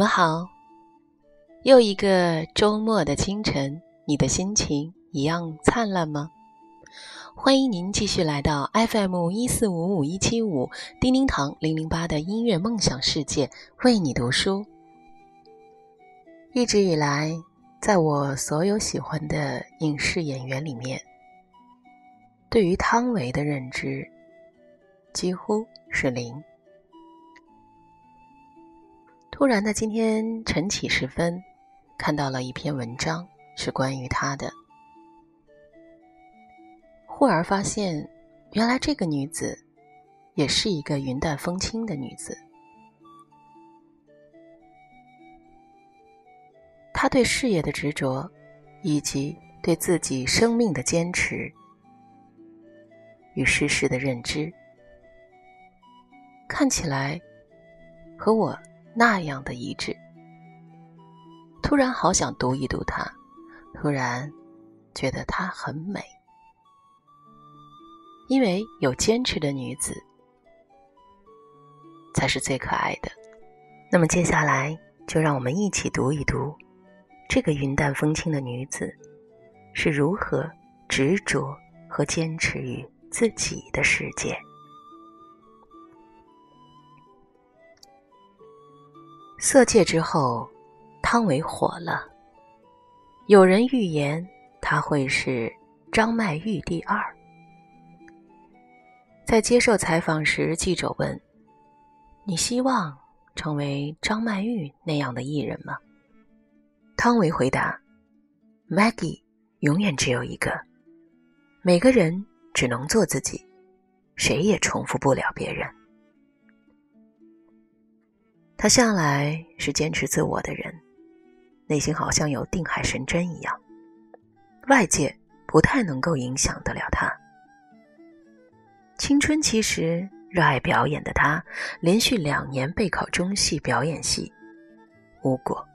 你们好！又一个周末的清晨，你的心情一样灿烂吗？欢迎您继续来到 FM 一四五五一七五叮叮堂零零八的音乐梦想世界，为你读书。一直以来，在我所有喜欢的影视演员里面，对于汤唯的认知几乎是零。突然的今天晨起时分，看到了一篇文章，是关于她的。忽而发现，原来这个女子，也是一个云淡风轻的女子。她对事业的执着，以及对自己生命的坚持与世事的认知，看起来和我。那样的一致，突然好想读一读她，突然觉得她很美，因为有坚持的女子才是最可爱的。那么接下来就让我们一起读一读这个云淡风轻的女子是如何执着和坚持于自己的世界。色戒之后，汤唯火了。有人预言她会是张曼玉第二。在接受采访时，记者问：“你希望成为张曼玉那样的艺人吗？”汤唯回答：“Maggie 永远只有一个，每个人只能做自己，谁也重复不了别人。”他向来是坚持自我的人，内心好像有定海神针一样，外界不太能够影响得了他。青春期时热爱表演的他，连续两年备考中戏表演系，无果。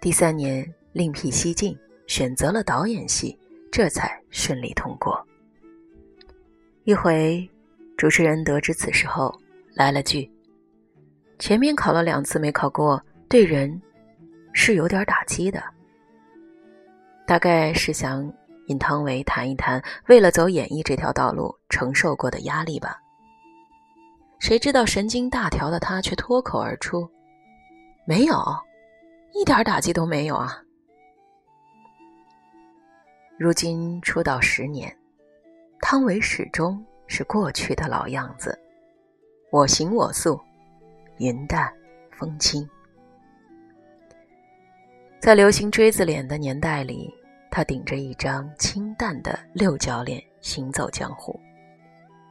第三年另辟蹊径，选择了导演系，这才顺利通过。一回，主持人得知此事后，来了句。前面考了两次没考过，对人是有点打击的。大概是想引汤唯谈一谈为了走演艺这条道路承受过的压力吧。谁知道神经大条的他却脱口而出：“没有，一点打击都没有啊！”如今出道十年，汤唯始终是过去的老样子，我行我素。云淡风轻，在流行锥子脸的年代里，他顶着一张清淡的六角脸行走江湖，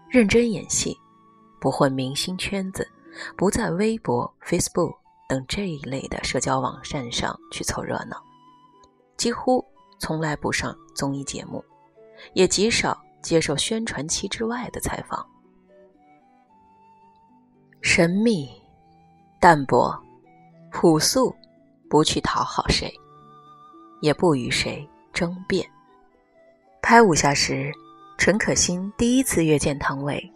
认真演戏，不混明星圈子，不在微博、Facebook 等这一类的社交网站上去凑热闹，几乎从来不上综艺节目，也极少接受宣传期之外的采访，神秘。淡泊、朴素，不去讨好谁，也不与谁争辩。拍武侠时，陈可辛第一次约见汤唯。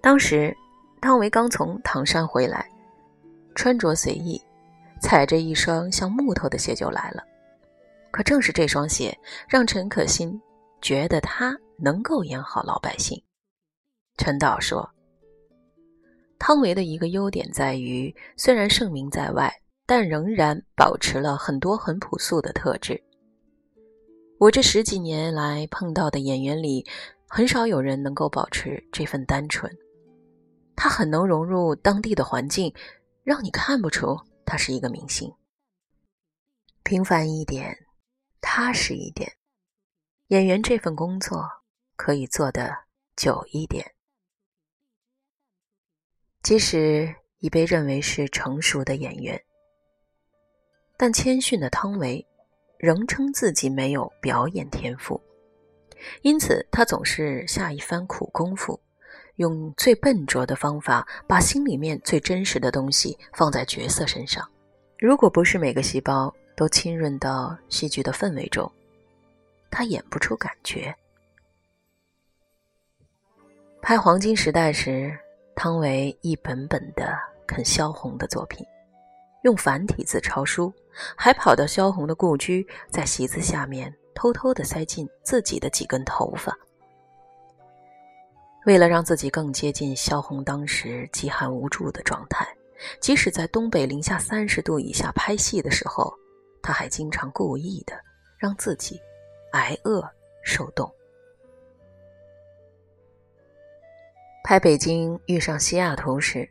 当时，汤唯刚从唐山回来，穿着随意，踩着一双像木头的鞋就来了。可正是这双鞋，让陈可辛觉得他能够演好老百姓。陈导说。汤唯的一个优点在于，虽然盛名在外，但仍然保持了很多很朴素的特质。我这十几年来碰到的演员里，很少有人能够保持这份单纯。他很能融入当地的环境，让你看不出他是一个明星。平凡一点，踏实一点，演员这份工作可以做得久一点。即使已被认为是成熟的演员，但谦逊的汤唯仍称自己没有表演天赋，因此他总是下一番苦功夫，用最笨拙的方法把心里面最真实的东西放在角色身上。如果不是每个细胞都浸润到戏剧的氛围中，他演不出感觉。拍《黄金时代》时。汤唯一本本的啃萧红的作品，用繁体字抄书，还跑到萧红的故居，在席子下面偷偷地塞进自己的几根头发。为了让自己更接近萧红当时饥寒无助的状态，即使在东北零下三十度以下拍戏的时候，他还经常故意的让自己挨饿受冻。拍北京遇上西雅图时，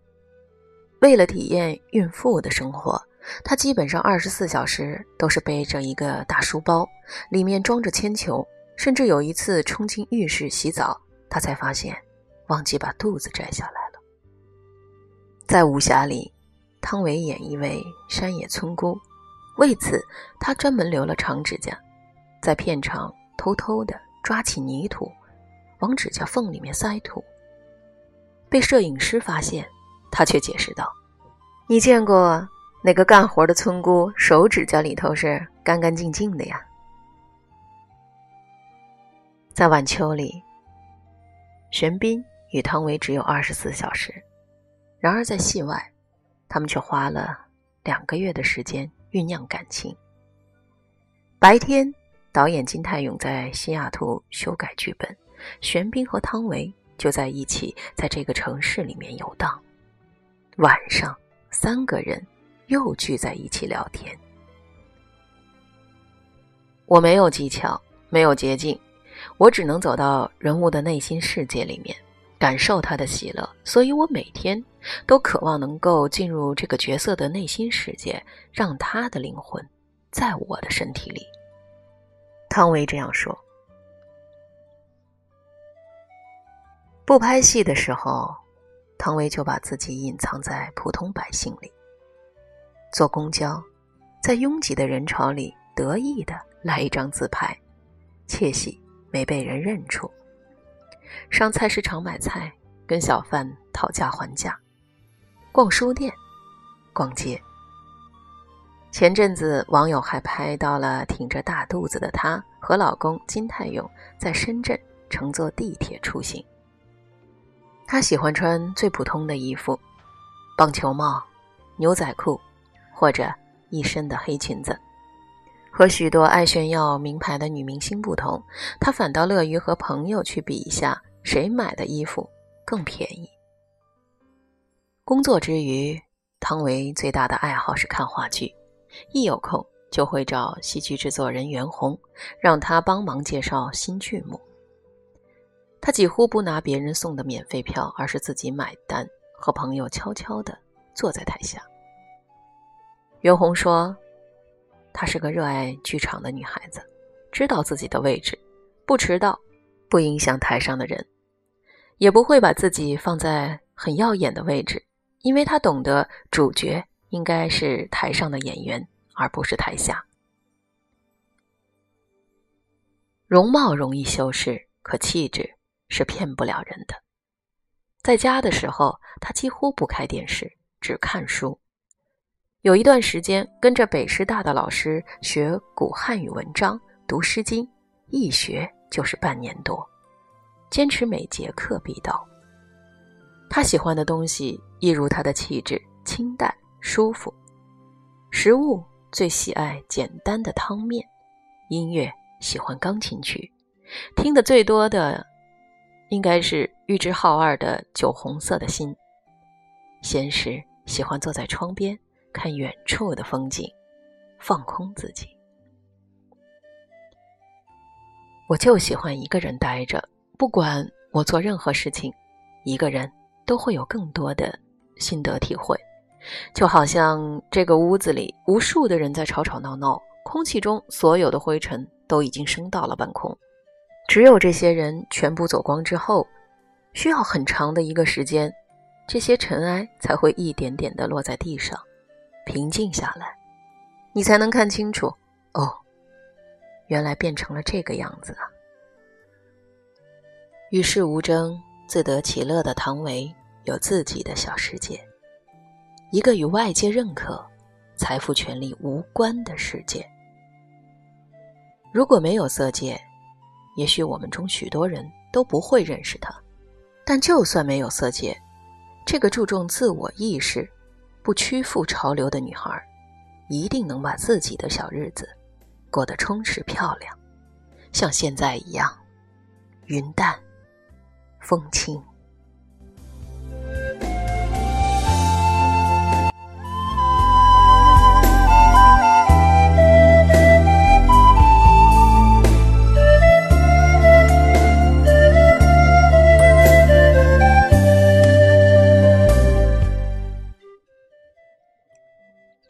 为了体验孕妇的生活，她基本上二十四小时都是背着一个大书包，里面装着铅球，甚至有一次冲进浴室洗澡。她才发现，忘记把肚子摘下来了。在武侠里，汤唯演一位山野村姑，为此她专门留了长指甲，在片场偷偷的抓起泥土，往指甲缝里面塞土。被摄影师发现，他却解释道：“你见过哪个干活的村姑手指甲里头是干干净净的呀？”在晚秋里。玄彬与汤唯只有二十四小时，然而在戏外，他们却花了两个月的时间酝酿感情。白天，导演金泰勇在西雅图修改剧本，玄彬和汤唯就在一起，在这个城市里面游荡。晚上，三个人又聚在一起聊天。我没有技巧，没有捷径。我只能走到人物的内心世界里面，感受他的喜乐，所以我每天都渴望能够进入这个角色的内心世界，让他的灵魂在我的身体里。汤唯这样说。不拍戏的时候，汤唯就把自己隐藏在普通百姓里，坐公交，在拥挤的人潮里得意的来一张自拍，窃喜。没被人认出，上菜市场买菜，跟小贩讨价还价，逛书店，逛街。前阵子网友还拍到了挺着大肚子的她和老公金泰勇在深圳乘坐地铁出行。她喜欢穿最普通的衣服，棒球帽、牛仔裤，或者一身的黑裙子。和许多爱炫耀名牌的女明星不同，她反倒乐于和朋友去比一下谁买的衣服更便宜。工作之余，汤唯最大的爱好是看话剧，一有空就会找戏剧制作人袁弘，让他帮忙介绍新剧目。他几乎不拿别人送的免费票，而是自己买单，和朋友悄悄地坐在台下。袁弘说。她是个热爱剧场的女孩子，知道自己的位置，不迟到，不影响台上的人，也不会把自己放在很耀眼的位置，因为她懂得主角应该是台上的演员，而不是台下。容貌容易修饰，可气质是骗不了人的。在家的时候，他几乎不开电视，只看书。有一段时间，跟着北师大的老师学古汉语文章、读《诗经》，一学就是半年多，坚持每节课必到。他喜欢的东西一如他的气质，清淡舒服。食物最喜爱简单的汤面，音乐喜欢钢琴曲，听的最多的应该是玉置浩二的《酒红色的心》。闲时喜欢坐在窗边。看远处的风景，放空自己。我就喜欢一个人待着，不管我做任何事情，一个人都会有更多的心得体会。就好像这个屋子里无数的人在吵吵闹闹，空气中所有的灰尘都已经升到了半空。只有这些人全部走光之后，需要很长的一个时间，这些尘埃才会一点点的落在地上。平静下来，你才能看清楚。哦，原来变成了这个样子啊！与世无争、自得其乐的唐维有自己的小世界，一个与外界认可、财富、权力无关的世界。如果没有色界，也许我们中许多人都不会认识他。但就算没有色戒，这个注重自我意识。不屈服潮流的女孩，一定能把自己的小日子过得充实漂亮，像现在一样云淡风轻。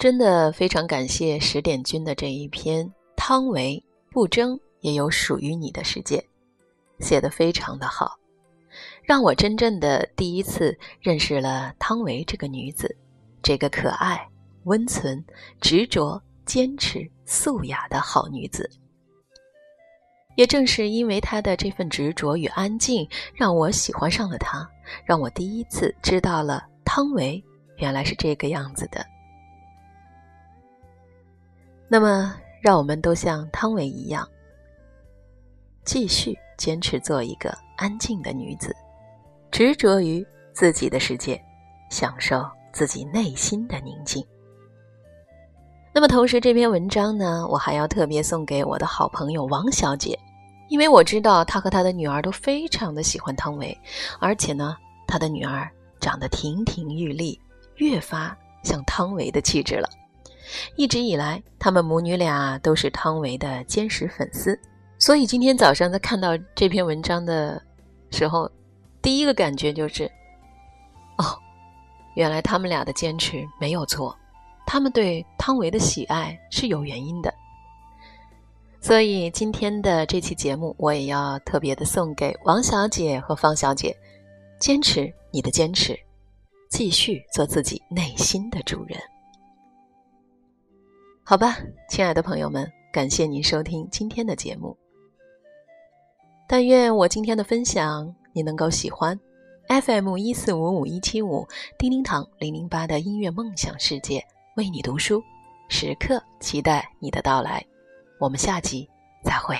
真的非常感谢十点君的这一篇《汤唯不争也有属于你的世界》，写的非常的好，让我真正的第一次认识了汤唯这个女子，这个可爱、温存、执着、坚持、素雅的好女子。也正是因为她的这份执着与安静，让我喜欢上了她，让我第一次知道了汤唯原来是这个样子的。那么，让我们都像汤唯一样，继续坚持做一个安静的女子，执着于自己的世界，享受自己内心的宁静。那么，同时这篇文章呢，我还要特别送给我的好朋友王小姐，因为我知道她和她的女儿都非常的喜欢汤唯，而且呢，她的女儿长得亭亭玉立，越发像汤唯的气质了。一直以来，他们母女俩都是汤唯的坚实粉丝，所以今天早上在看到这篇文章的时候，第一个感觉就是：哦，原来他们俩的坚持没有错，他们对汤唯的喜爱是有原因的。所以今天的这期节目，我也要特别的送给王小姐和方小姐：坚持你的坚持，继续做自己内心的主人。好吧，亲爱的朋友们，感谢您收听今天的节目。但愿我今天的分享你能够喜欢。FM 一四五五一七五，叮叮堂零零八的音乐梦想世界，为你读书，时刻期待你的到来。我们下集再会。